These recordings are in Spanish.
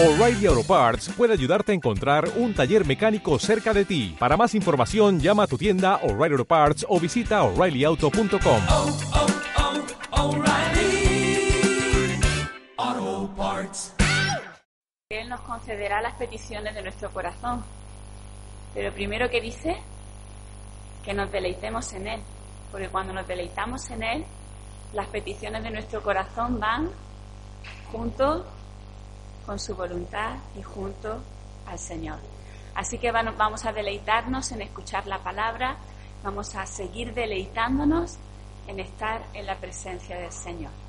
O'Reilly Auto Parts puede ayudarte a encontrar un taller mecánico cerca de ti. Para más información, llama a tu tienda O'Reilly Auto Parts o visita oreillyauto.com. oh, oh, Parts. Él nos concederá las peticiones de nuestro corazón. Pero primero que dice que nos deleitemos en Él. Porque cuando nos deleitamos en Él, las peticiones de nuestro corazón van junto con su voluntad y junto al Señor. Así que vamos a deleitarnos en escuchar la palabra, vamos a seguir deleitándonos en estar en la presencia del Señor.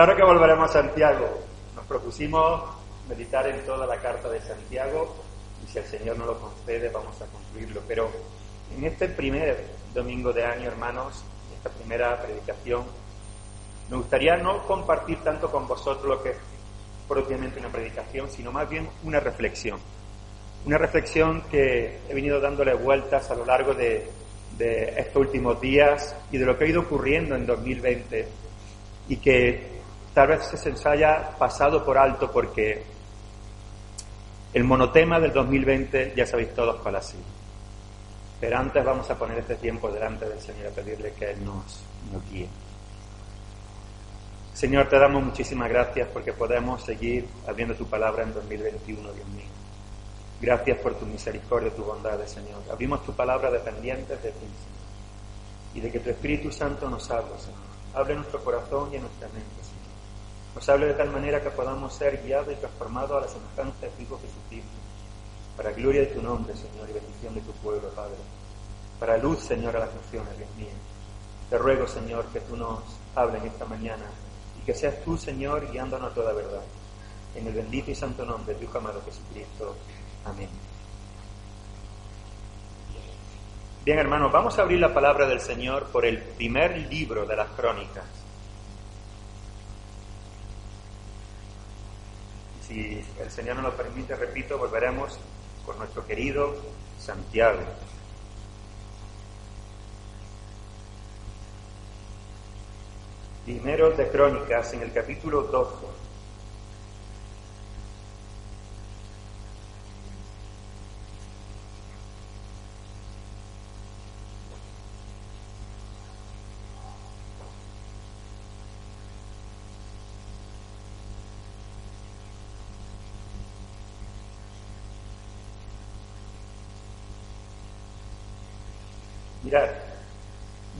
Ahora que volveremos a Santiago, nos propusimos meditar en toda la carta de Santiago y si el Señor nos lo concede vamos a concluirlo. Pero en este primer domingo de año, hermanos, esta primera predicación, me gustaría no compartir tanto con vosotros lo que es propiamente una predicación, sino más bien una reflexión. Una reflexión que he venido dándole vueltas a lo largo de, de estos últimos días y de lo que ha ido ocurriendo en 2020 y que tal vez se nos haya pasado por alto porque el monotema del 2020 ya sabéis todos cuál ha sido. Pero antes vamos a poner este tiempo delante del Señor a pedirle que Él nos, guíe. Señor, te damos muchísimas gracias porque podemos seguir abriendo tu palabra en 2021, Dios mío. Gracias por tu misericordia, tu bondad, Señor. Abrimos tu palabra dependientes de ti, Señor. Y de que tu Espíritu Santo nos hable, Señor. En nuestro corazón y nuestra mente. Nos hable de tal manera que podamos ser guiados y transformados a la semejanza de tu Hijo Jesucristo. Para gloria de tu nombre, Señor, y bendición de tu pueblo, Padre. Para luz, Señor, a las naciones, Dios mío. Te ruego, Señor, que tú nos hables esta mañana y que seas tú, Señor, guiándonos a toda verdad. En el bendito y santo nombre de tu amado Jesucristo. Amén. Bien, hermanos, vamos a abrir la palabra del Señor por el primer libro de las crónicas. Si el Señor nos lo permite, repito, volveremos con nuestro querido Santiago. Primero de Crónicas, en el capítulo 12.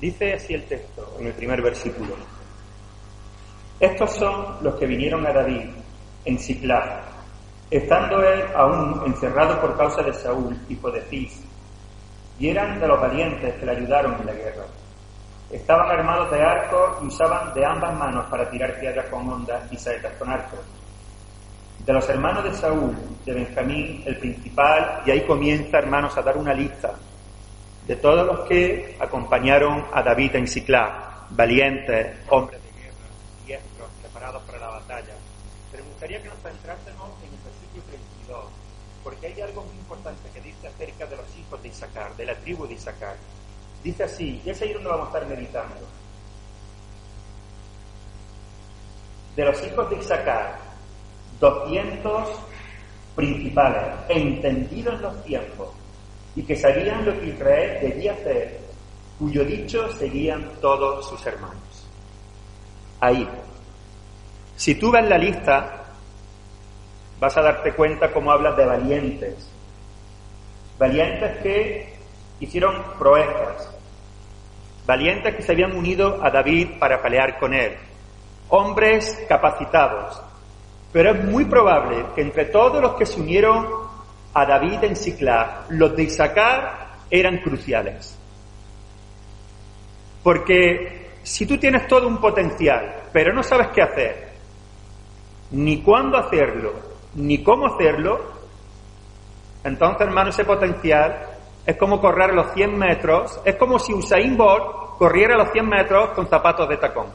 Dice así el texto en el primer versículo. Estos son los que vinieron a David en Ciclá, estando él aún encerrado por causa de Saúl, hijo de Cis, y eran de los valientes que le ayudaron en la guerra. Estaban armados de arcos y usaban de ambas manos para tirar piedras con ondas y saetas con arcos. De los hermanos de Saúl, de Benjamín, el principal, y ahí comienza, hermanos, a dar una lista de todos los que acompañaron a David en Ciclá, valientes, hombres de guerra, diestros, preparados para la batalla. Pero me gustaría que nos centrásemos en el versículo 32, porque hay algo muy importante que dice acerca de los hijos de Isaacar, de la tribu de Isaacar. Dice así, y es ahí donde vamos a estar meditando. De los hijos de Isaacar, 200 principales, entendidos en los tiempos, y que sabían lo que Israel debía hacer, cuyo dicho seguían todos sus hermanos. ahí. Si tú ves la lista, vas a darte cuenta cómo hablas de valientes. Valientes que hicieron proezas. Valientes que se habían unido a David para pelear con él. Hombres capacitados. Pero es muy probable que entre todos los que se unieron a David en Ciclá, los de Isaacar eran cruciales. Porque si tú tienes todo un potencial, pero no sabes qué hacer, ni cuándo hacerlo, ni cómo hacerlo, entonces, hermano, ese potencial es como correr los 100 metros, es como si Usain Bolt corriera los 100 metros con zapatos de tacón.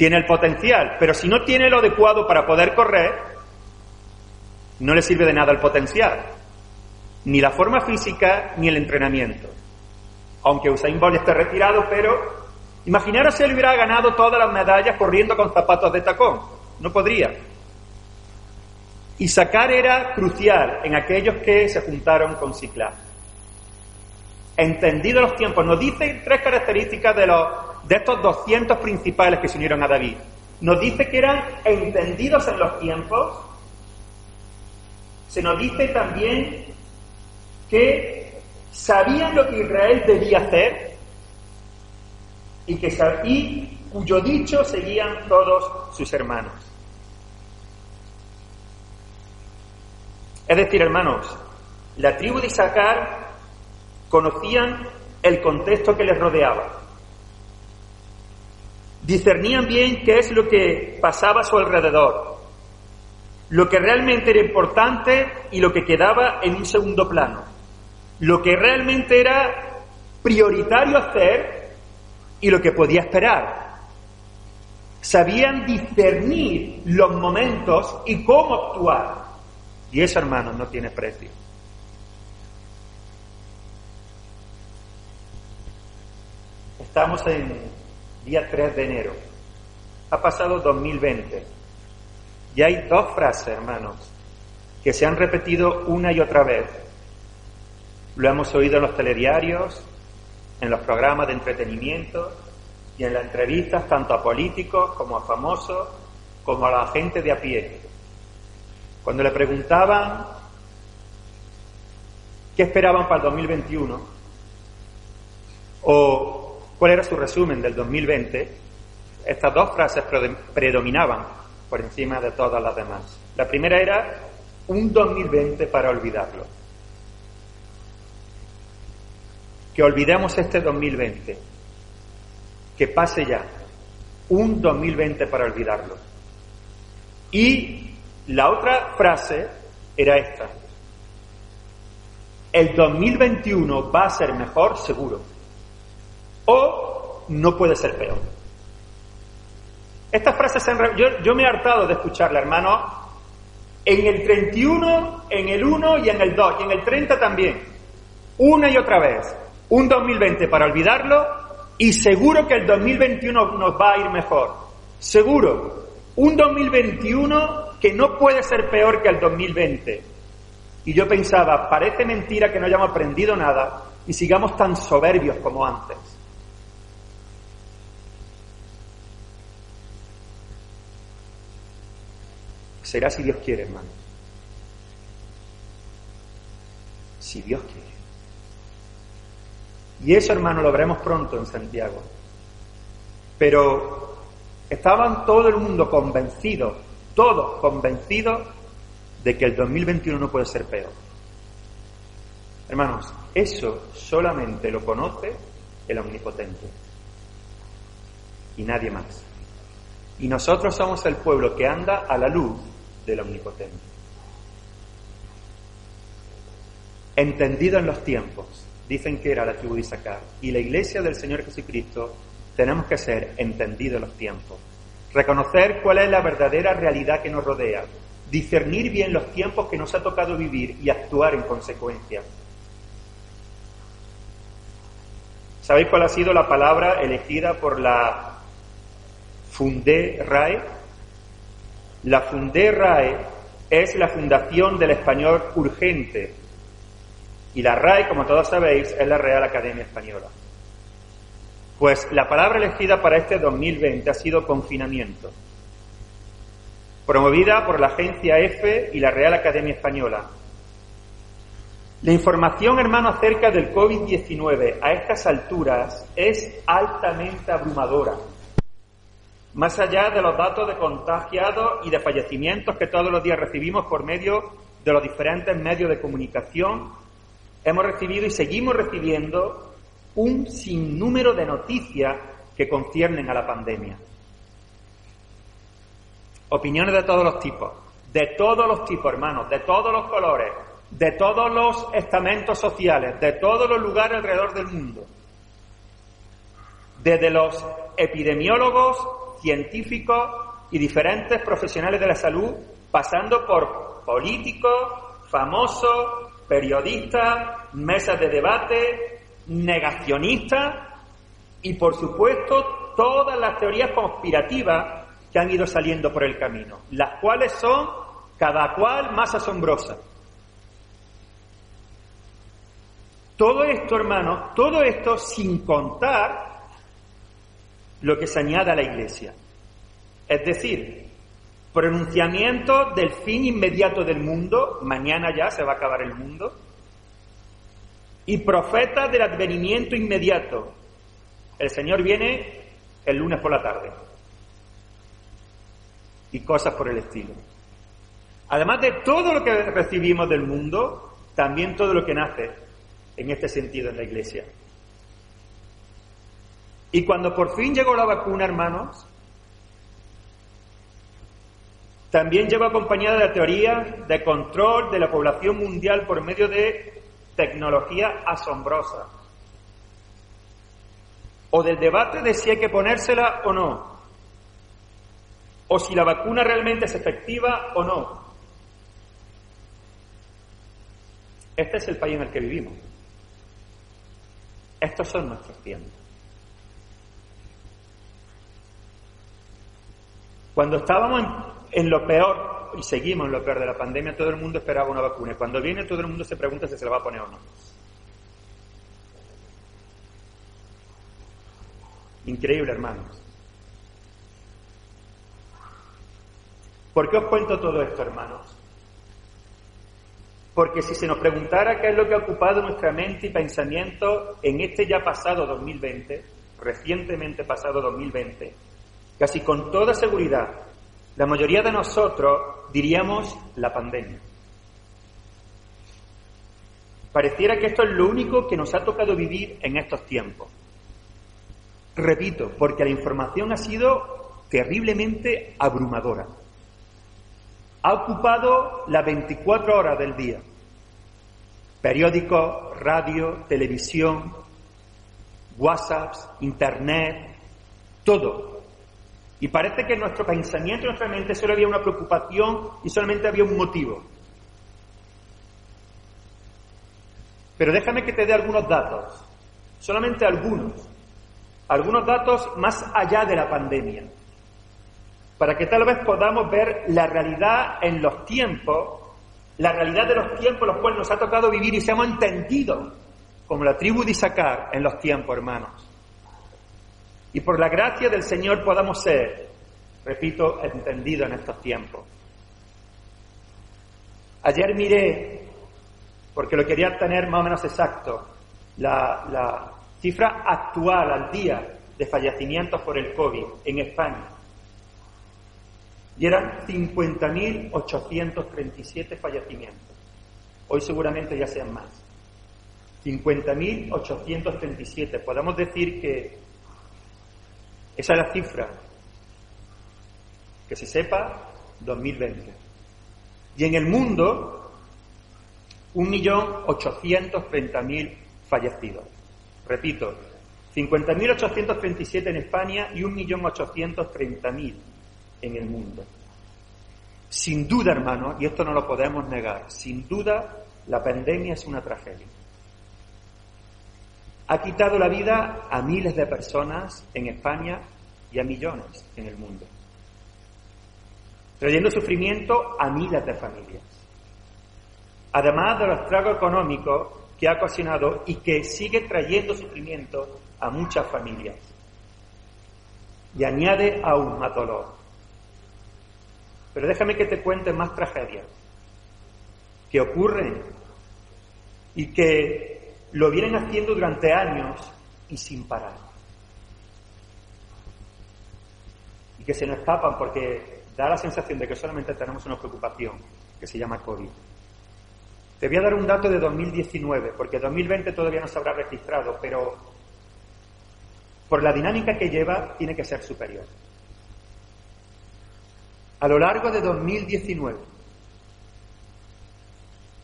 Tiene el potencial, pero si no tiene lo adecuado para poder correr, no le sirve de nada el potencial, ni la forma física ni el entrenamiento. Aunque Usain Bolt esté retirado, pero imaginaros si él hubiera ganado todas las medallas corriendo con zapatos de tacón. No podría. Y sacar era crucial en aquellos que se juntaron con Ciclá. Entendido los tiempos, nos dice tres características de, los, de estos 200 principales que se unieron a David. Nos dice que eran entendidos en los tiempos. Se nos dice también que sabían lo que Israel debía hacer y, que, cuyo dicho seguían todos sus hermanos. Es decir, hermanos, la tribu de Isaacar conocían el contexto que les rodeaba. Discernían bien qué es lo que pasaba a su alrededor, lo que realmente era importante y lo que quedaba en un segundo plano, lo que realmente era prioritario hacer y lo que podía esperar. Sabían discernir los momentos y cómo actuar. Y eso, hermanos, no tiene precio. Estamos en día 3 de enero. Ha pasado 2020. Y hay dos frases, hermanos, que se han repetido una y otra vez. Lo hemos oído en los telediarios, en los programas de entretenimiento y en las entrevistas tanto a políticos como a famosos, como a la gente de a pie. Cuando le preguntaban qué esperaban para el 2021 o cuál era su resumen del 2020, estas dos frases predominaban por encima de todas las demás. La primera era un 2020 para olvidarlo. Que olvidemos este 2020. Que pase ya. Un 2020 para olvidarlo. Y la otra frase era esta. El 2021 va a ser mejor, seguro. O no puede ser peor. Estas frases, yo, yo me he hartado de escucharla, hermano, en el 31, en el 1 y en el 2, y en el 30 también. Una y otra vez. Un 2020 para olvidarlo y seguro que el 2021 nos va a ir mejor. Seguro. Un 2021 que no puede ser peor que el 2020. Y yo pensaba, parece mentira que no hayamos aprendido nada y sigamos tan soberbios como antes. Será si Dios quiere, hermano. Si Dios quiere. Y eso, hermano, lo veremos pronto en Santiago. Pero estaban todo el mundo convencidos todos convencidos de que el 2021 no puede ser peor. Hermanos, eso solamente lo conoce el Omnipotente y nadie más. Y nosotros somos el pueblo que anda a la luz del Omnipotente. Entendido en los tiempos, dicen que era la tribu de Isaacar, y la iglesia del Señor Jesucristo tenemos que ser entendidos en los tiempos reconocer cuál es la verdadera realidad que nos rodea, discernir bien los tiempos que nos ha tocado vivir y actuar en consecuencia. ¿Sabéis cuál ha sido la palabra elegida por la Fundé RAE? La Fundé RAE es la fundación del español urgente y la RAE, como todos sabéis, es la Real Academia Española. Pues la palabra elegida para este 2020 ha sido confinamiento, promovida por la agencia EFE y la Real Academia Española. La información, hermano, acerca del COVID-19 a estas alturas es altamente abrumadora. Más allá de los datos de contagiados y de fallecimientos que todos los días recibimos por medio de los diferentes medios de comunicación, hemos recibido y seguimos recibiendo un sinnúmero de noticias que conciernen a la pandemia. Opiniones de todos los tipos, de todos los tipos, hermanos, de todos los colores, de todos los estamentos sociales, de todos los lugares alrededor del mundo. Desde los epidemiólogos, científicos y diferentes profesionales de la salud, pasando por políticos, famosos, periodistas, mesas de debate, negacionista y, por supuesto, todas las teorías conspirativas que han ido saliendo por el camino, las cuales son cada cual más asombrosas. Todo esto, hermanos, todo esto sin contar lo que se añade a la Iglesia. Es decir, pronunciamiento del fin inmediato del mundo, mañana ya se va a acabar el mundo, y profeta del advenimiento inmediato. El Señor viene el lunes por la tarde. Y cosas por el estilo. Además de todo lo que recibimos del mundo, también todo lo que nace en este sentido en la iglesia. Y cuando por fin llegó la vacuna, hermanos, también llegó acompañada de la teoría de control de la población mundial por medio de tecnología asombrosa. O del debate de si hay que ponérsela o no. O si la vacuna realmente es efectiva o no. Este es el país en el que vivimos. Estos son nuestros tiempos. Cuando estábamos en, lo peor y seguimos en lo peor de la pandemia, todo el mundo esperaba una vacuna. Cuando viene, todo el mundo se pregunta si se la va a poner o no. Increíble, hermanos. ¿Por qué os cuento todo esto, hermanos? Porque si se nos preguntara qué es lo que ha ocupado nuestra mente y pensamiento en este ya pasado 2020, recientemente pasado 2020, casi con toda seguridad la mayoría de nosotros diríamos la pandemia. Pareciera que esto es lo único que nos ha tocado vivir en estos tiempos. Repito, porque la información ha sido terriblemente abrumadora. Ha ocupado las 24 horas del día. Periódicos, radio, televisión, WhatsApps, Internet, todo. Y parece que en nuestro pensamiento, en nuestra mente, solo había una preocupación y solamente había un motivo. Pero déjame que te dé algunos datos, solamente algunos, algunos datos más allá de la pandemia, para que tal vez podamos ver la realidad en los tiempos, la realidad de los tiempos los cuales nos ha tocado vivir y seamos entendidos como la tribu de Isaacar en los tiempos, hermanos y por la gracia del Señor podamos ser, repito, entendidos en estos tiempos. Ayer miré, porque lo quería tener más o menos exacto, la, la cifra actual al día de fallecimientos por el COVID en España. Y eran 50.837 fallecimientos. Hoy seguramente ya sean más. 50.837. Podemos decir que esa es la cifra. Que se sepa, 2020. Y en el mundo, 1.830.000 fallecidos. Repito, 50.837 en España y 1.830.000 en el mundo. Sin duda, hermano, y esto no lo podemos negar, sin duda la pandemia es una tragedia ha quitado la vida a miles de personas en España y a millones en el mundo, trayendo sufrimiento a miles de familias. Además de los tragos económicos que ha ocasionado y que sigue trayendo sufrimiento a muchas familias y añade aún más dolor. Pero déjame que te cuente más tragedias que ocurren y que lo vienen haciendo durante años y sin parar. Y que se nos escapan porque da la sensación de que solamente tenemos una preocupación que se llama COVID. Te voy a dar un dato de 2019, porque 2020 todavía no se habrá registrado, pero por la dinámica que lleva tiene que ser superior. A lo largo de 2019,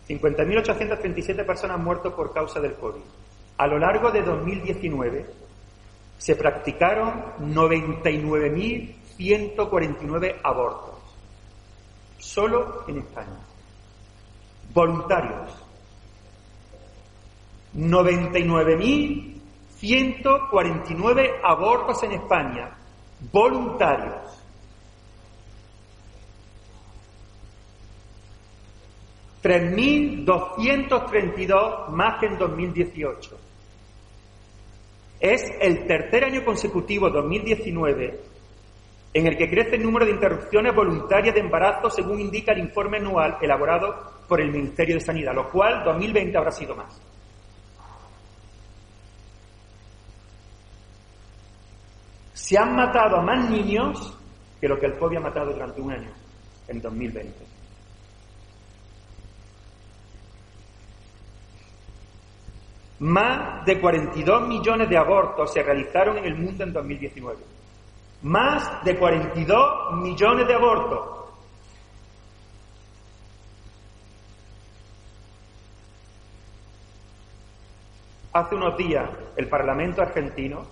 50.837 personas muertas por causa del COVID. A lo largo de 2019 se practicaron 99.149 abortos, solo en España. Voluntarios. 99.149 abortos en España, voluntarios. 3.232 más que en 2018. Es el tercer año consecutivo, 2019, en el que crece el número de interrupciones voluntarias de embarazo, según indica el informe anual elaborado por el Ministerio de Sanidad, lo cual 2020 habrá sido más. Se han matado a más niños que lo que el COVID ha matado durante un año, en 2020. Más de 42 millones de abortos se realizaron en el mundo en 2019. Más de 42 millones de abortos. Hace unos días el Parlamento argentino,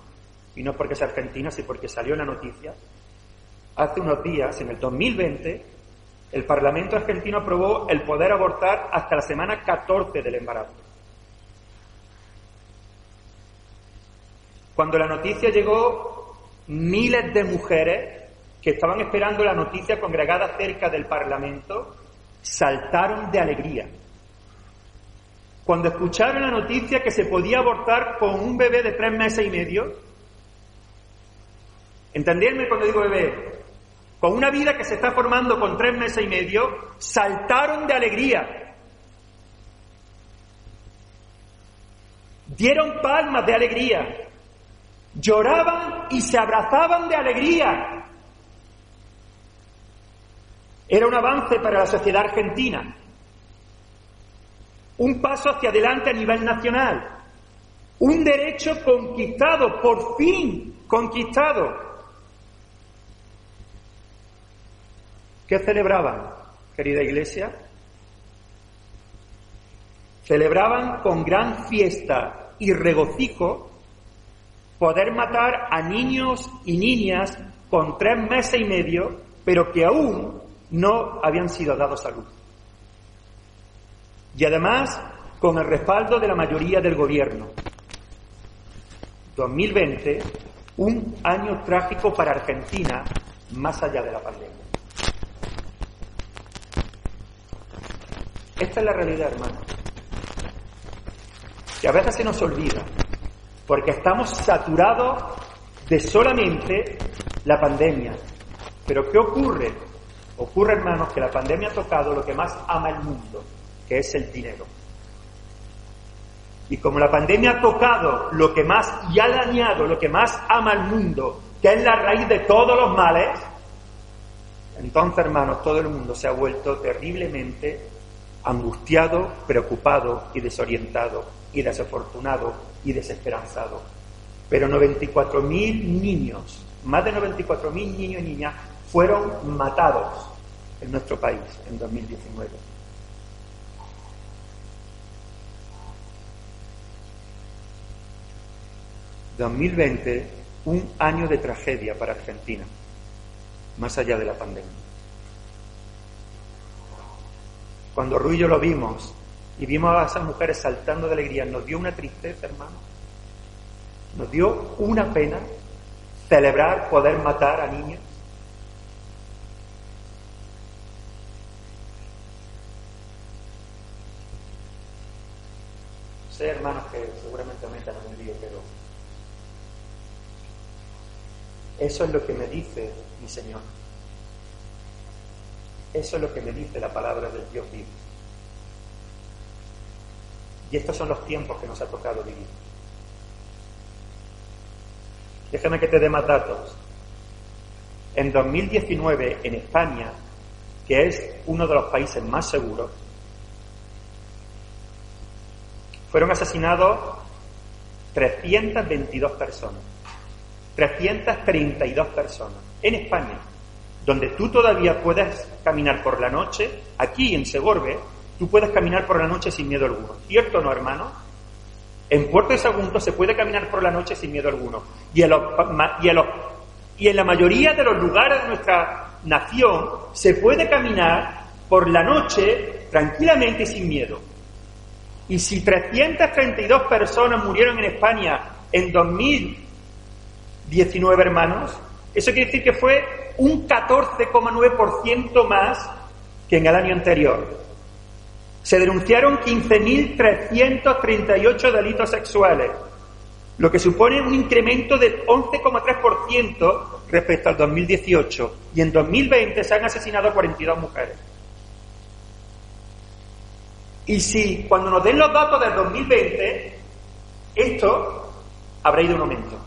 y no porque sea argentina, sino porque salió la noticia, hace unos días, en el 2020, el Parlamento argentino aprobó el poder abortar hasta la semana 14 del embarazo. Cuando la noticia llegó, miles de mujeres que estaban esperando la noticia congregadas cerca del Parlamento saltaron de alegría. Cuando escucharon la noticia que se podía abortar con un bebé de tres meses y medio, ¿entendéisme cuando digo bebé? Con una vida que se está formando con tres meses y medio, saltaron de alegría. Dieron palmas de alegría lloraban y se abrazaban de alegría. Era un avance para la sociedad argentina, un paso hacia adelante a nivel nacional, un derecho conquistado, por fin conquistado. ¿Qué celebraban, querida iglesia? Celebraban con gran fiesta y regocijo poder matar a niños y niñas con tres meses y medio, pero que aún no habían sido dados a luz. Y además, con el respaldo de la mayoría del gobierno. 2020, un año trágico para Argentina, más allá de la pandemia. Esta es la realidad, hermano. Que a veces se nos olvida porque estamos saturados de solamente la pandemia. Pero ¿qué ocurre? Ocurre, hermanos, que la pandemia ha tocado lo que más ama el mundo, que es el dinero. Y como la pandemia ha tocado lo que más y ha dañado lo que más ama el mundo, que es la raíz de todos los males, entonces, hermanos, todo el mundo se ha vuelto terriblemente angustiado, preocupado y desorientado y desafortunado y desesperanzado. Pero 94.000 niños, más de 94.000 niños y niñas fueron matados en nuestro país en 2019. ...2020... un año de tragedia para Argentina, más allá de la pandemia. Cuando yo lo vimos y vimos a esas mujeres saltando de alegría, nos dio una tristeza, hermano. Nos dio una pena celebrar poder matar a niños. Sé, hermanos, que seguramente aumentan un lío, pero Eso es lo que me dice mi Señor. Eso es lo que me dice la palabra del Dios vivo. Y estos son los tiempos que nos ha tocado vivir. Déjame que te dé más datos. En 2019, en España, que es uno de los países más seguros, fueron asesinados 322 personas. 332 personas. En España, donde tú todavía puedes caminar por la noche, aquí en Segorbe, tú puedes caminar por la noche sin miedo alguno. ¿Cierto o no, hermano? En Puerto de Sagunto se puede caminar por la noche sin miedo alguno. Y en, y, y en la mayoría de los lugares de nuestra nación se puede caminar por la noche tranquilamente sin miedo. Y si 332 personas murieron en España en 2019, hermanos, eso quiere decir que fue un 14,9% más que en el año anterior. Se denunciaron 15.338 delitos sexuales, lo que supone un incremento del 11,3% respecto al 2018. Y en 2020 se han asesinado 42 mujeres. Y si cuando nos den los datos del 2020, esto habrá ido en aumento.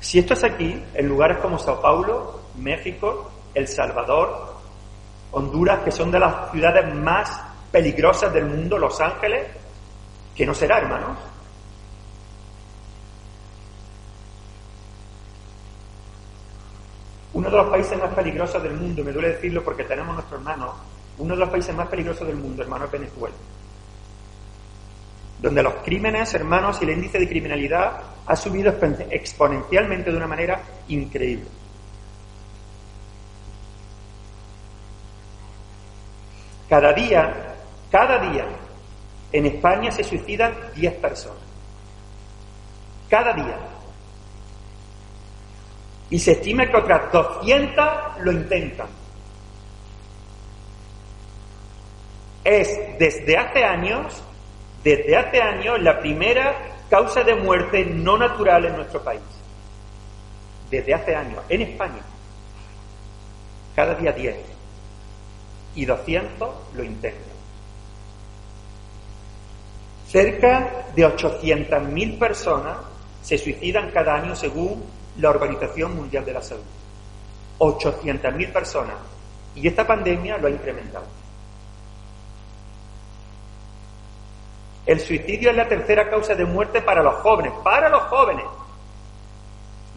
Si esto es aquí, en lugares como Sao Paulo, México, El Salvador, Honduras, que son de las ciudades más peligrosas del mundo, Los Ángeles, que no será, hermanos. Uno de los países más peligrosos del mundo, me duele decirlo porque tenemos nuestro hermano, uno de los países más peligrosos del mundo, hermano, es Venezuela donde los crímenes, hermanos, y el índice de criminalidad ha subido exponencialmente de una manera increíble. Cada día, cada día, en España se suicidan 10 personas. Cada día. Y se estima que otras 200 lo intentan. Es desde hace años desde hace años la primera causa de muerte no natural en nuestro país. Desde hace años, en España. Cada día 10 y 200 lo intentan. Cerca de 800.000 personas se suicidan cada año según la Organización Mundial de la Salud. 800.000 personas. Y esta pandemia lo ha incrementado. El suicidio es la tercera causa de muerte para los jóvenes, para los jóvenes,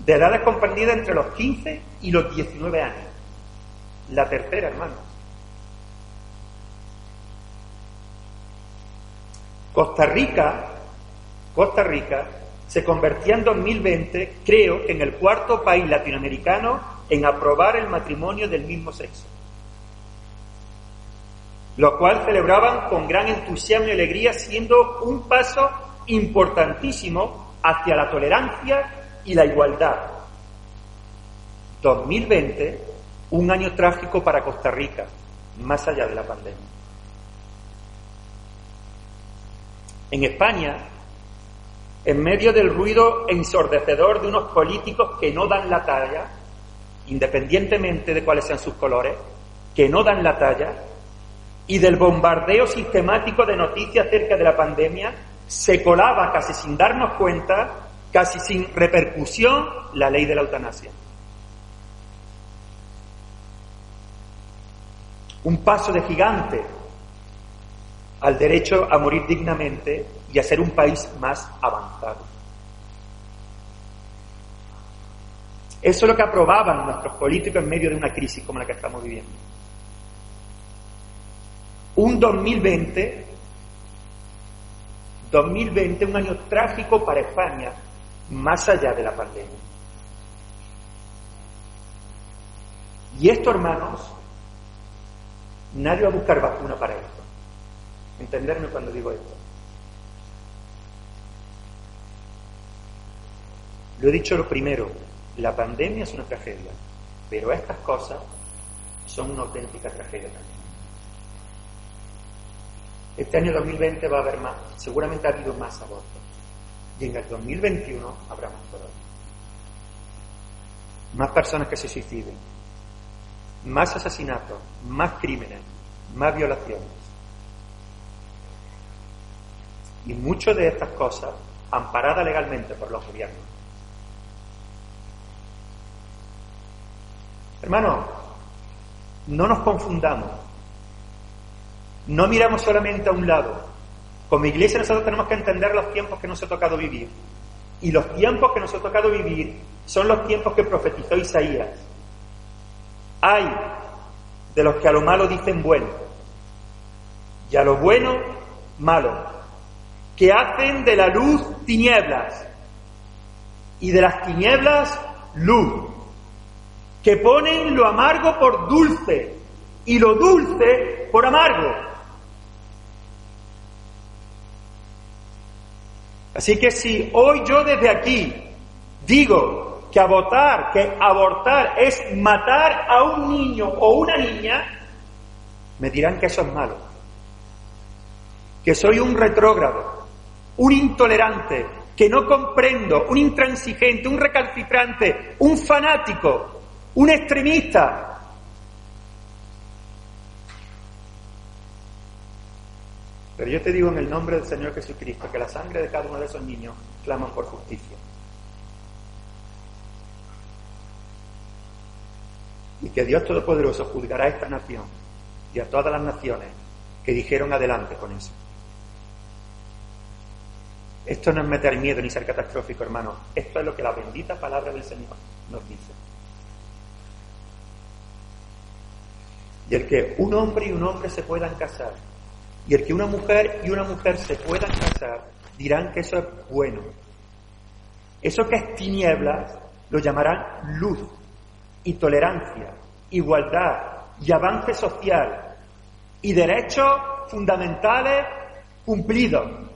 de edades comprendidas entre los 15 y los 19 años. La tercera, hermano. Costa Rica, Costa Rica, se convertía en 2020, creo, en el cuarto país latinoamericano en aprobar el matrimonio del mismo sexo lo cual celebraban con gran entusiasmo y alegría, siendo un paso importantísimo hacia la tolerancia y la igualdad. 2020, un año trágico para Costa Rica, más allá de la pandemia. En España, en medio del ruido ensordecedor de unos políticos que no dan la talla, independientemente de cuáles sean sus colores, que no dan la talla, y del bombardeo sistemático de noticias acerca de la pandemia, se colaba casi sin darnos cuenta, casi sin repercusión, la ley de la eutanasia. Un paso de gigante al derecho a morir dignamente y a ser un país más avanzado. Eso es lo que aprobaban nuestros políticos en medio de una crisis como la que estamos viviendo un 2020, 2020, un año trágico para España, más allá de la pandemia. Y esto, hermanos, nadie va a buscar vacuna para esto. Entenderme cuando digo esto. Lo he dicho lo primero, la pandemia es una tragedia, pero estas cosas son una auténtica tragedia también. Este año 2020 va a haber más, seguramente ha habido más abortos. Y en el 2021 habrá más todavía. Más personas que se suiciden, más asesinatos, más crímenes, más violaciones. Y muchas de estas cosas amparadas legalmente por los gobiernos. Hermanos, no nos confundamos. No miramos solamente a un lado. Como iglesia nosotros tenemos que entender los tiempos que nos ha tocado vivir. Y los tiempos que nos ha tocado vivir son los tiempos que profetizó Isaías. Hay de los que a lo malo dicen bueno y a lo bueno malo, que hacen de la luz tinieblas y de las tinieblas luz, que ponen lo amargo por dulce y lo dulce por amargo. Así que si hoy yo desde aquí digo que abortar, que abortar es matar a un niño o una niña, me dirán que eso es malo, que soy un retrógrado, un intolerante, que no comprendo, un intransigente, un recalcitrante, un fanático, un extremista. Pero yo te digo en el nombre del Señor Jesucristo que la sangre de cada uno de esos niños claman por justicia. Y que Dios Todopoderoso juzgará a esta nación y a todas las naciones que dijeron adelante con eso. Esto no es meter miedo ni ser catastrófico, hermano. Esto es lo que la bendita palabra del Señor nos dice. Y el que un hombre y un hombre se puedan casar, y el que una mujer y una mujer se puedan casar, dirán que eso es bueno. Eso que es tinieblas lo llamarán luz y tolerancia, igualdad y avance social y derechos fundamentales cumplidos.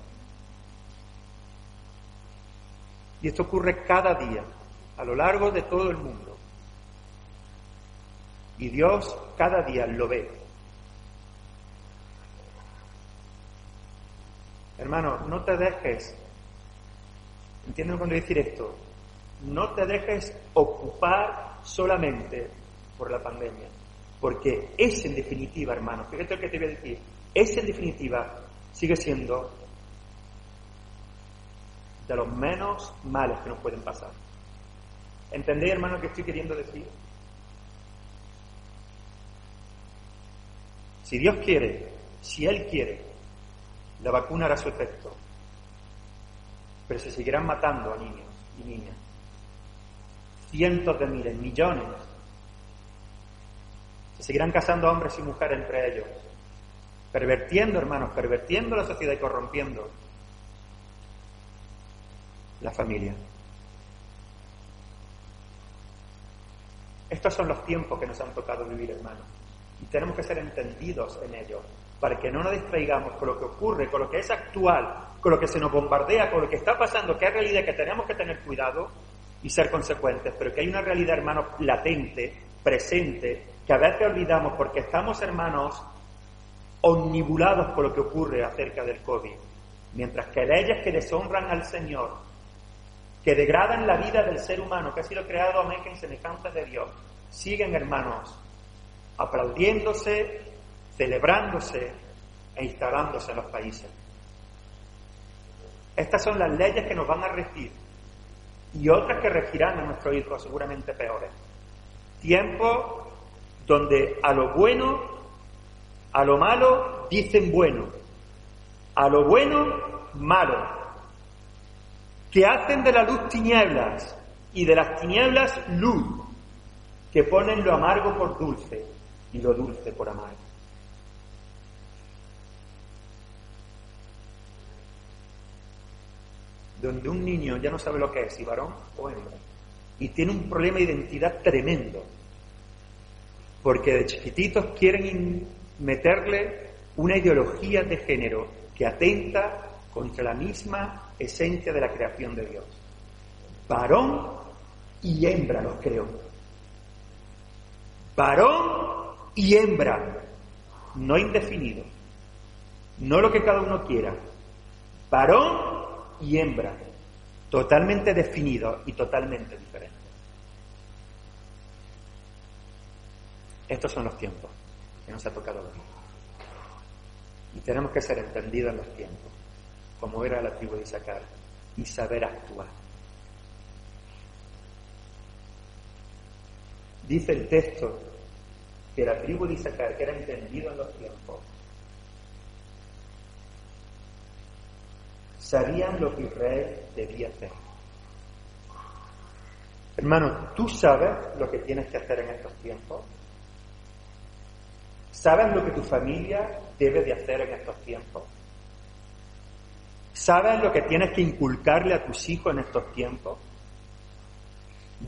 Y esto ocurre cada día, a lo largo de todo el mundo. Y Dios cada día lo ve. Hermano, no te dejes, entienden cuando decir esto, no te dejes ocupar solamente por la pandemia, porque es en definitiva, hermano, fíjate lo que te voy a decir, es en definitiva, sigue siendo de los menos males que nos pueden pasar. ¿Entendéis, hermano, qué estoy queriendo decir? Si Dios quiere, si Él quiere, la vacuna hará su efecto. Pero se seguirán matando a niños y niñas. Cientos de miles, millones. Se seguirán casando hombres y mujeres entre ellos. Pervertiendo, hermanos, pervertiendo la sociedad y corrompiendo la familia. Estos son los tiempos que nos han tocado vivir, hermanos. Y tenemos que ser entendidos en ellos, para que no nos distraigamos con lo que ocurre, con lo que es actual, con lo que se nos bombardea, con lo que está pasando, que es realidad que tenemos que tener cuidado y ser consecuentes, pero que hay una realidad, hermanos, latente, presente, que a veces olvidamos porque estamos, hermanos, omnibulados por lo que ocurre acerca del COVID. Mientras que leyes que deshonran al Señor, que degradan la vida del ser humano, que ha sido creado a en semejanza de Dios, siguen, hermanos, aplaudiéndose, celebrándose e instalándose en los países. Estas son las leyes que nos van a regir y otras que regirán a nuestros hijos, seguramente peores. Tiempos donde a lo bueno, a lo malo dicen bueno, a lo bueno malo, que hacen de la luz tinieblas y de las tinieblas luz, que ponen lo amargo por dulce y lo dulce por amargo. Donde un niño ya no sabe lo que es, si varón o hembra, y tiene un problema de identidad tremendo, porque de chiquititos quieren meterle una ideología de género que atenta contra la misma esencia de la creación de Dios. Varón y hembra los creó. Varón y hembra, no indefinido, no lo que cada uno quiera. Varón y hembra. totalmente definidos y totalmente diferentes. Estos son los tiempos que nos ha tocado vivir. Y tenemos que ser entendidos en los tiempos, como era la tribu de Isaacar, y saber actuar. Dice el texto que la tribu de Isaacar, que era entendido en los tiempos, sabían lo que Israel debía hacer. Hermano, ¿tú sabes lo que tienes que hacer en estos tiempos? ¿Sabes lo que tu familia debe de hacer en estos tiempos? ¿Sabes lo que tienes que inculcarle a tus hijos en estos tiempos?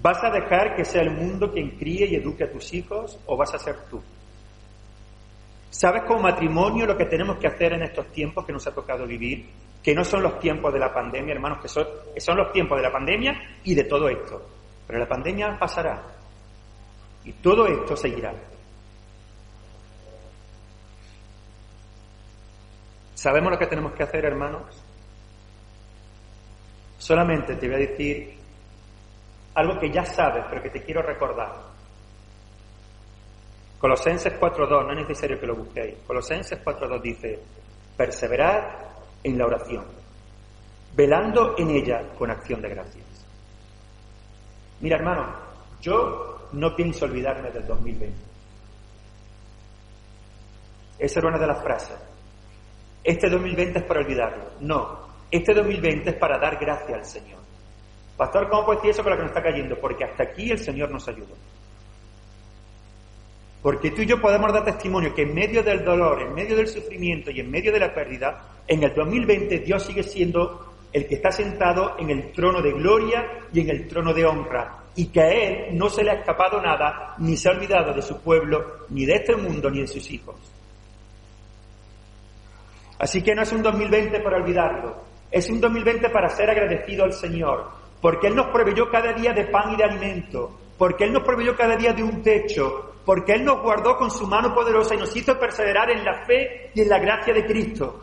¿Vas a dejar que sea el mundo quien críe y eduque a tus hijos o vas a ser tú? ¿Sabes como matrimonio lo que tenemos que hacer en estos tiempos que nos ha tocado vivir? Que no son los tiempos de la pandemia, hermanos, que son, que son los tiempos de la pandemia y de todo esto. Pero la pandemia pasará y todo esto seguirá. ¿Sabemos lo que tenemos que hacer, hermanos? Solamente te voy a decir algo que ya sabes, pero que te quiero recordar. Colosenses 4.2, no es necesario que lo busquéis. Colosenses 4.2 dice, perseverar en la oración, velando en ella con acción de gracias. Mira, hermano, yo no pienso olvidarme del 2020. Esa era una de las frases. Este 2020 es para olvidarlo. No, este 2020 es para dar gracias al Señor. Pastor, ¿cómo puede decir eso con lo que nos está cayendo? Porque hasta aquí el Señor nos ayudó. Porque tú y yo podemos dar testimonio que en medio del dolor, en medio del sufrimiento y en medio de la pérdida, en el 2020 Dios sigue siendo el que está sentado en el trono de gloria y en el trono de honra. Y que a Él no se le ha escapado nada, ni se ha olvidado de su pueblo, ni de este mundo, ni de sus hijos. Así que no es un 2020 para olvidarlo, es un 2020 para ser agradecido al Señor, porque Él nos proveyó cada día de pan y de alimento, porque Él nos proveyó cada día de un techo, porque Él nos guardó con su mano poderosa y nos hizo perseverar en la fe y en la gracia de Cristo.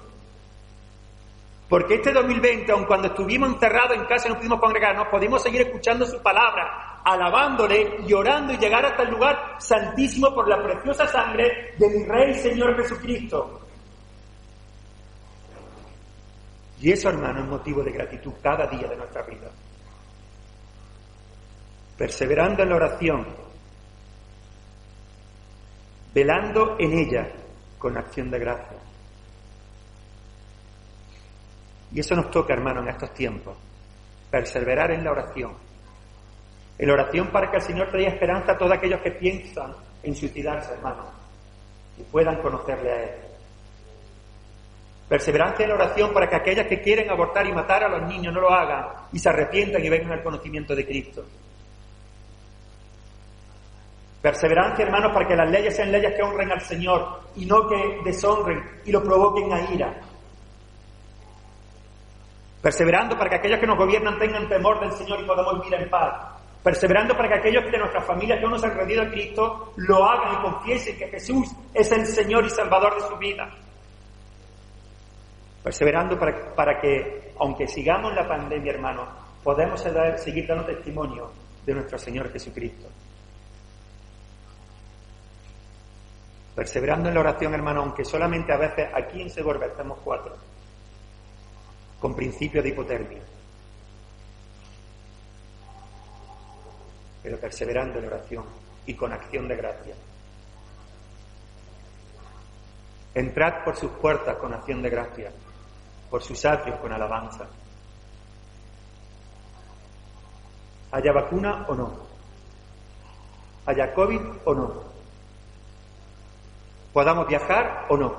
Porque este 2020, aun cuando estuvimos enterrados en casa y no pudimos congregarnos, pudimos seguir escuchando su palabra, alabándole y orando y llegar hasta el lugar santísimo por la preciosa sangre de mi Rey Señor Jesucristo. Y eso, hermano, es motivo de gratitud cada día de nuestra vida perseverando en la oración, velando en ella con acción de gracia. Y eso nos toca, hermano, en estos tiempos, perseverar en la oración. En la oración para que el Señor traiga esperanza a todos aquellos que piensan en suicidarse, hermano, y puedan conocerle a Él. Perseverancia en la oración para que aquellas que quieren abortar y matar a los niños no lo hagan y se arrepientan y vengan al conocimiento de Cristo. Perseverancia, hermanos, para que las leyes sean leyes que honren al Señor y no que deshonren y lo provoquen a ira. Perseverando para que aquellos que nos gobiernan tengan temor del Señor y podamos vivir en paz. Perseverando para que aquellos de nuestras familias que aún no se han rendido a Cristo lo hagan y confiesen que Jesús es el Señor y Salvador de su vida. Perseverando para, para que, aunque sigamos la pandemia, hermanos, podamos seguir dando testimonio de nuestro Señor Jesucristo. Perseverando en la oración, hermano, aunque solamente a veces aquí en Segorbe estamos cuatro, con principio de hipotermia. Pero perseverando en la oración y con acción de gracia. Entrad por sus puertas con acción de gracia, por sus atrios con alabanza. ¿Haya vacuna o no? ¿Haya COVID o no? podamos viajar o no,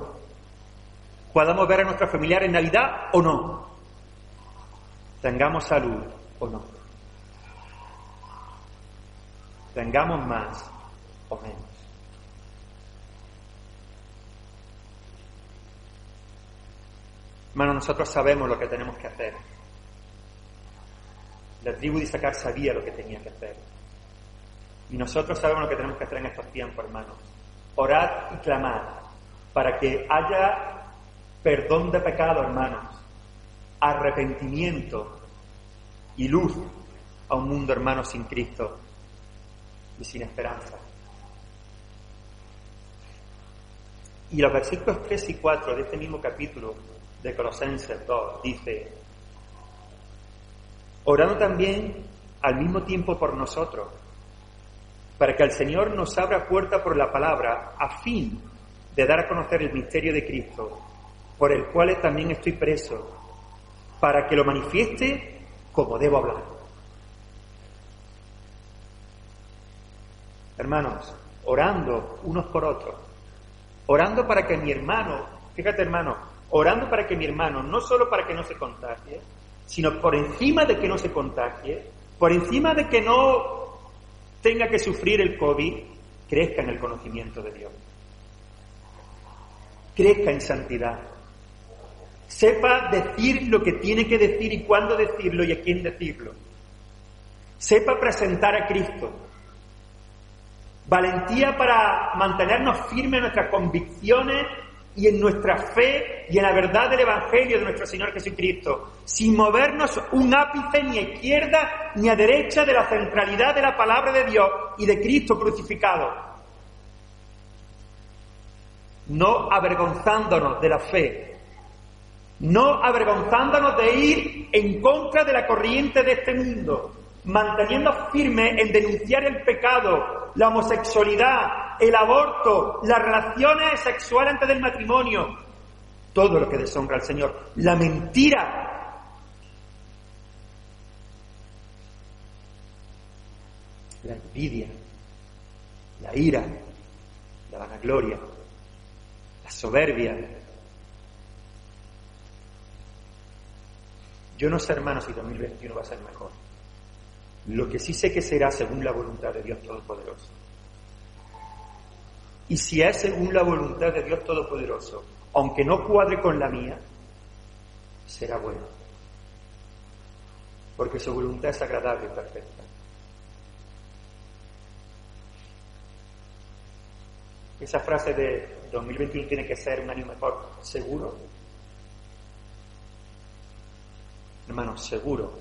podamos ver a nuestros familiares en Navidad o no, tengamos salud o no, tengamos más o menos. Hermano, nosotros sabemos lo que tenemos que hacer. La tribu de Isaacar sabía lo que tenía que hacer. Y nosotros sabemos lo que tenemos que hacer en estos tiempos, hermanos orad y clamad para que haya perdón de pecado, hermanos, arrepentimiento y luz a un mundo hermano sin Cristo y sin esperanza. Y los versículos 3 y 4 de este mismo capítulo de Colosenses 2 dice, orando también al mismo tiempo por nosotros, para que el Señor nos abra puerta por la palabra, a fin de dar a conocer el misterio de Cristo, por el cual también estoy preso, para que lo manifieste como debo hablar. Hermanos, orando unos por otros, orando para que mi hermano, fíjate hermano, orando para que mi hermano, no solo para que no se contagie, sino por encima de que no se contagie, por encima de que no tenga que sufrir el COVID, crezca en el conocimiento de Dios. Crezca en santidad. Sepa decir lo que tiene que decir y cuándo decirlo y a quién decirlo. Sepa presentar a Cristo. Valentía para mantenernos firmes en nuestras convicciones y en nuestra fe y en la verdad del Evangelio de nuestro Señor Jesucristo, sin movernos un ápice ni a izquierda ni a derecha de la centralidad de la palabra de Dios y de Cristo crucificado. No avergonzándonos de la fe, no avergonzándonos de ir en contra de la corriente de este mundo, manteniendo firme en denunciar el pecado, la homosexualidad, el aborto, las relaciones sexuales antes del matrimonio, todo lo que deshonra al Señor, la mentira. La envidia, la ira, la vanagloria, la soberbia. Yo no sé, hermanos, si 2021 va a ser mejor. Lo que sí sé que será según la voluntad de Dios Todopoderoso. Y si es según la voluntad de Dios Todopoderoso, aunque no cuadre con la mía, será bueno. Porque su voluntad es agradable y perfecta. Esa frase de 2021 tiene que ser un año mejor, seguro. Hermano, seguro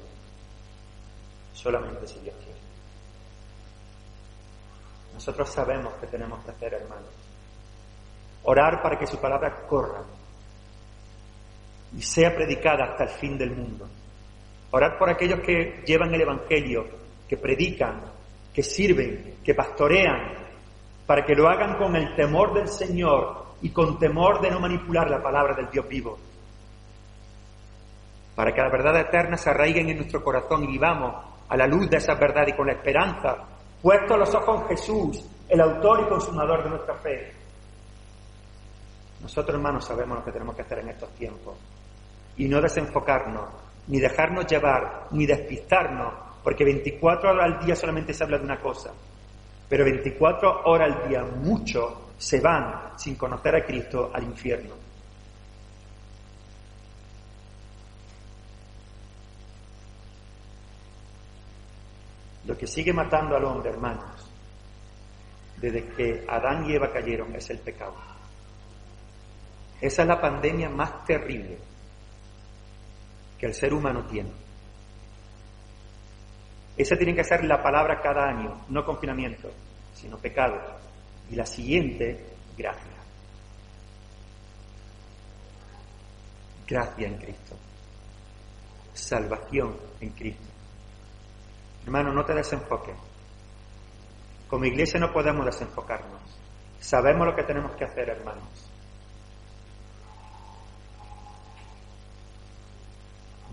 solamente si Dios quiere. Nosotros sabemos que tenemos que hacer, hermanos. Orar para que su palabra corra y sea predicada hasta el fin del mundo. Orar por aquellos que llevan el Evangelio, que predican, que sirven, que pastorean, para que lo hagan con el temor del Señor y con temor de no manipular la palabra del Dios vivo. Para que la verdad eterna se arraiguen en nuestro corazón y vivamos a la luz de esa verdad y con la esperanza, puesto los ojos en Jesús, el autor y consumador de nuestra fe. Nosotros, hermanos, sabemos lo que tenemos que hacer en estos tiempos y no desenfocarnos, ni dejarnos llevar, ni despistarnos, porque 24 horas al día solamente se habla de una cosa, pero 24 horas al día muchos se van sin conocer a Cristo al infierno. Lo que sigue matando al hombre, hermanos, desde que Adán y Eva cayeron, es el pecado. Esa es la pandemia más terrible que el ser humano tiene. Esa tiene que ser la palabra cada año, no confinamiento, sino pecado. Y la siguiente, gracia. Gracia en Cristo. Salvación en Cristo. Hermano, no te desenfoques. Como iglesia no podemos desenfocarnos. Sabemos lo que tenemos que hacer, hermanos.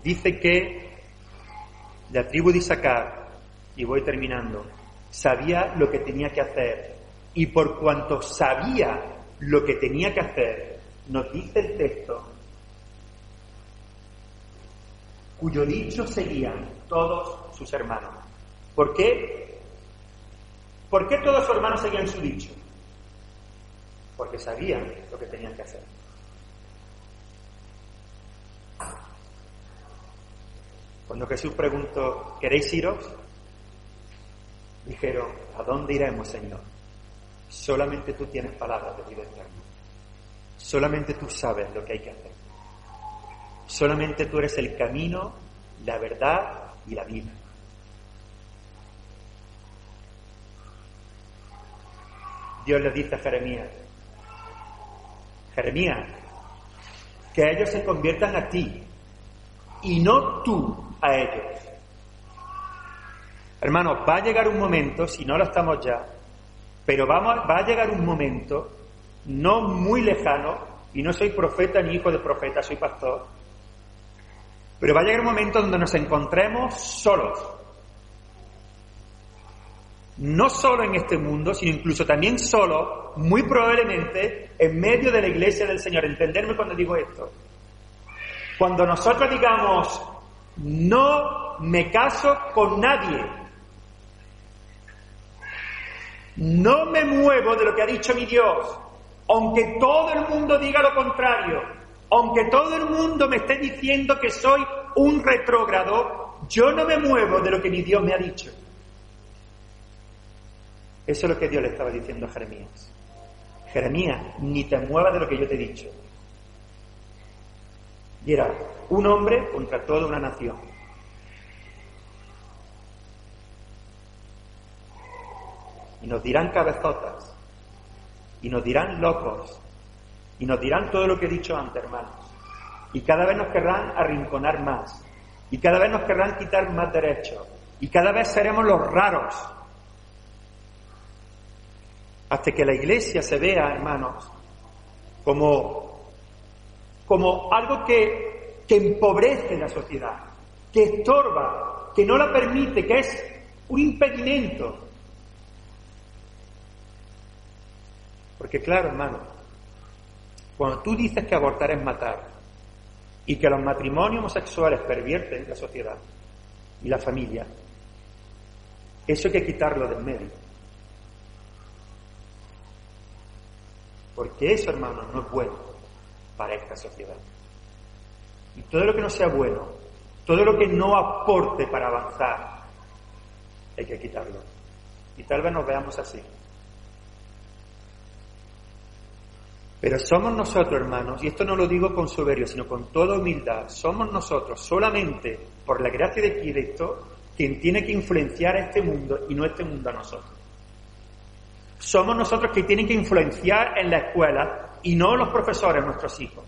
Dice que la tribu de Isaacar, y voy terminando, sabía lo que tenía que hacer. Y por cuanto sabía lo que tenía que hacer, nos dice el texto, cuyo dicho seguían todos sus hermanos. ¿Por qué? ¿Por qué todos sus hermanos seguían su dicho? Porque sabían lo que tenían que hacer. Cuando Jesús preguntó, ¿queréis iros? Dijeron, ¿a dónde iremos, Señor? Solamente tú tienes palabras de vida eterna. Solamente tú sabes lo que hay que hacer. Solamente tú eres el camino, la verdad y la vida. Dios le dice a Jeremías, Jeremías, que ellos se conviertan a ti y no tú a ellos. Hermanos, va a llegar un momento, si no lo estamos ya, pero va a llegar un momento no muy lejano, y no soy profeta ni hijo de profeta, soy pastor, pero va a llegar un momento donde nos encontremos solos. No solo en este mundo, sino incluso también solo, muy probablemente, en medio de la iglesia del Señor. Entenderme cuando digo esto. Cuando nosotros digamos, no me caso con nadie, no me muevo de lo que ha dicho mi Dios, aunque todo el mundo diga lo contrario, aunque todo el mundo me esté diciendo que soy un retrógrado, yo no me muevo de lo que mi Dios me ha dicho. Eso es lo que Dios le estaba diciendo a Jeremías. Jeremías, ni te muevas de lo que yo te he dicho. Y era un hombre contra toda una nación. Y nos dirán cabezotas, y nos dirán locos, y nos dirán todo lo que he dicho antes, hermanos. Y cada vez nos querrán arrinconar más, y cada vez nos querrán quitar más derechos, y cada vez seremos los raros. Hasta que la iglesia se vea, hermanos, como, como algo que, empobrece la sociedad, que estorba, que no la permite, que es un impedimento. Porque claro, hermano, cuando tú dices que abortar es matar y que los matrimonios homosexuales pervierten la sociedad y la familia, eso hay que quitarlo del medio. Porque eso, hermano, no es bueno para esta sociedad. Y todo lo que no sea bueno, todo lo que no aporte para avanzar, hay que quitarlo. Y tal vez nos veamos así. Pero somos nosotros, hermanos, y esto no lo digo con soberbia, sino con toda humildad, somos nosotros, solamente por la gracia de Cristo, quien tiene que influenciar a este mundo y no este mundo a nosotros. Somos nosotros que tienen que influenciar en la escuela y no los profesores, nuestros hijos.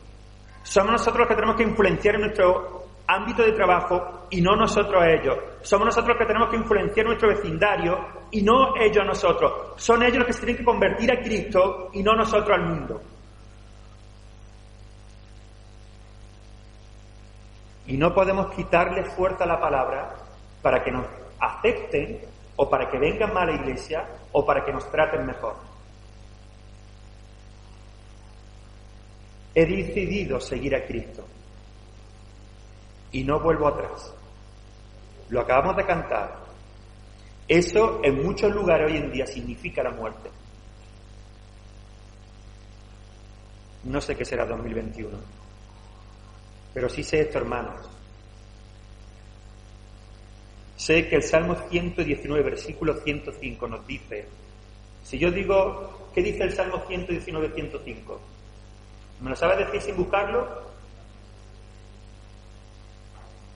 Somos nosotros los que tenemos que influenciar en nuestro ámbito de trabajo y no nosotros a ellos. Somos nosotros los que tenemos que influenciar nuestro vecindario y no ellos a nosotros. Son ellos los que se tienen que convertir a Cristo y no nosotros al mundo. Y no podemos quitarle fuerza a la palabra para que nos acepten o para que vengan más a la iglesia o para que nos traten mejor. He decidido seguir a Cristo y no vuelvo atrás. Lo acabamos de cantar. Eso en muchos lugares hoy en día significa la muerte. No sé qué será 2021. Pero sí sé esto, hermanos. Sé que el Salmo 119, versículo 105 nos dice, si yo digo, ¿qué dice el Salmo 119, 105? ¿Me lo sabes decir sin buscarlo?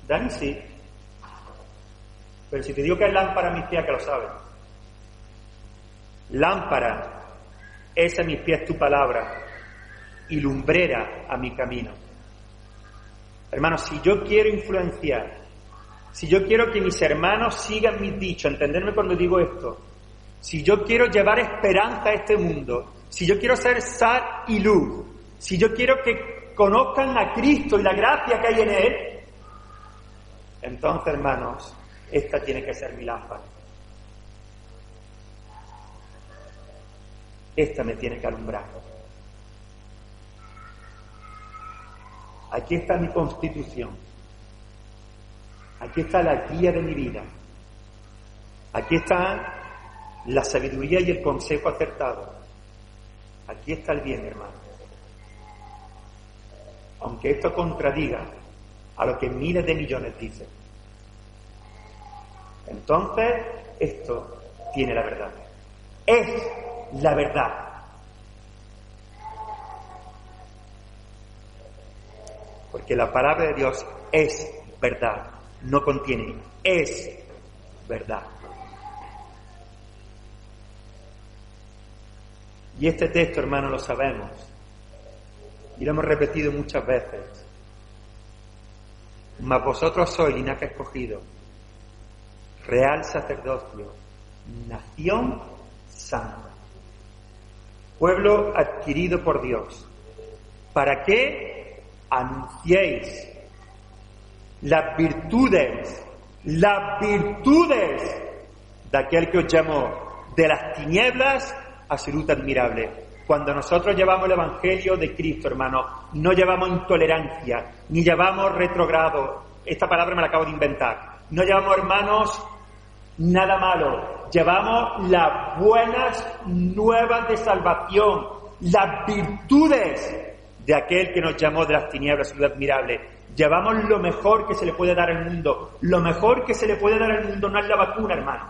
Dani sí. Pero si te digo que es lámpara a mis pies, que lo sabes. Lámpara es a mis pies tu palabra y lumbrera a mi camino. Hermanos, si yo quiero influenciar, si yo quiero que mis hermanos sigan mis dichos, entenderme cuando digo esto, si yo quiero llevar esperanza a este mundo, si yo quiero ser sal y luz, si yo quiero que conozcan a Cristo y la gracia que hay en Él, entonces, hermanos, esta tiene que ser mi lámpara. Esta me tiene que alumbrar. Aquí está mi constitución. Aquí está la guía de mi vida. Aquí está la sabiduría y el consejo acertado. Aquí está el bien, hermano. Aunque esto contradiga a lo que miles de millones dicen. Entonces, esto tiene la verdad. Es la verdad. Porque la palabra de Dios es verdad. No contiene, es verdad. Y este texto, hermano, lo sabemos. Y lo hemos repetido muchas veces. Mas vosotros sois linaje escogido, real sacerdocio, nación santa, pueblo adquirido por Dios, para que anunciéis las virtudes, las virtudes de aquel que os llamó de las tinieblas a su luz admirable. Cuando nosotros llevamos el Evangelio de Cristo, hermano, no llevamos intolerancia, ni llevamos retrogrado. Esta palabra me la acabo de inventar. No llevamos, hermanos, nada malo. Llevamos las buenas nuevas de salvación, las virtudes de aquel que nos llamó de las tinieblas su admirable. Llevamos lo mejor que se le puede dar al mundo. Lo mejor que se le puede dar al mundo no es la vacuna, hermano.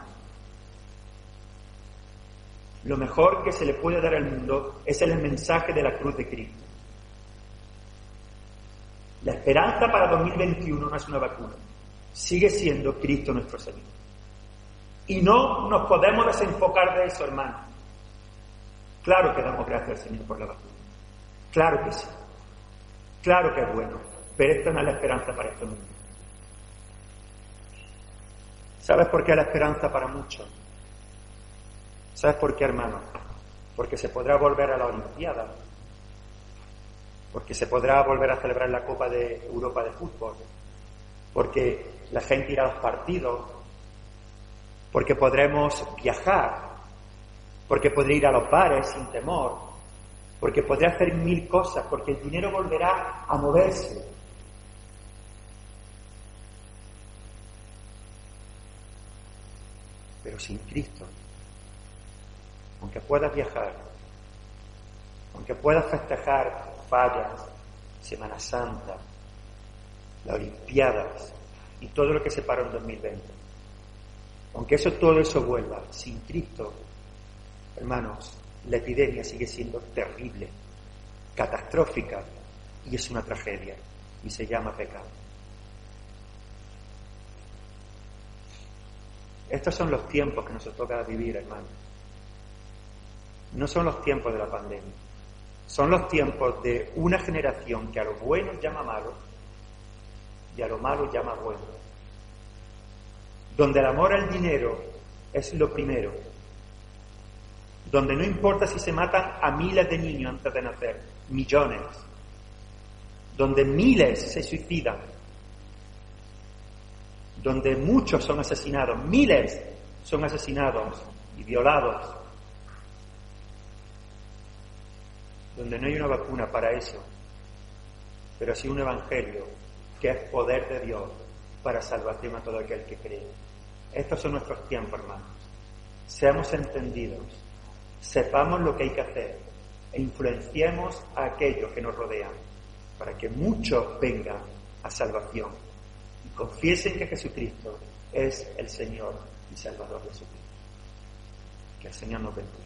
Lo mejor que se le puede dar al mundo es el mensaje de la cruz de Cristo. La esperanza para 2021 no es una vacuna, sigue siendo Cristo nuestro Señor. Y no nos podemos desenfocar de eso, hermano. Claro que damos gracias al Señor por la vacuna. Claro que sí. Claro que es bueno. Pero esta no es la esperanza para este mundo. ¿Sabes por qué es la esperanza para muchos? ¿Sabes por qué, hermano? Porque se podrá volver a la Olimpiada, porque se podrá volver a celebrar la Copa de Europa de Fútbol, porque la gente irá a los partidos, porque podremos viajar, porque podré ir a los bares sin temor, porque podré hacer mil cosas, porque el dinero volverá a moverse. Pero sin Cristo aunque puedas viajar, aunque puedas festejar fallas, Semana Santa, las Olimpiadas y todo lo que se paró en 2020, aunque eso todo eso vuelva, sin Cristo, hermanos, la epidemia sigue siendo terrible, catastrófica y es una tragedia y se llama pecado. Estos son los tiempos que nos toca vivir, hermanos no son los tiempos de la pandemia, son los tiempos de una generación que a lo bueno llama malo y a lo malo llama bueno, donde el amor al dinero es lo primero, donde no importa si se matan a miles de niños antes de nacer, millones, donde miles se suicidan, donde muchos son asesinados, miles son asesinados y violados, donde no hay una vacuna para eso, pero sí un evangelio que es poder de Dios para salvación a todo aquel que cree. Estos son nuestros tiempos, hermanos. Seamos entendidos, sepamos lo que hay que hacer e influenciemos a aquellos que nos rodean para que muchos vengan a salvación confiesen que Jesucristo es el Señor y Salvador de su vida. Que el Señor nos bendiga.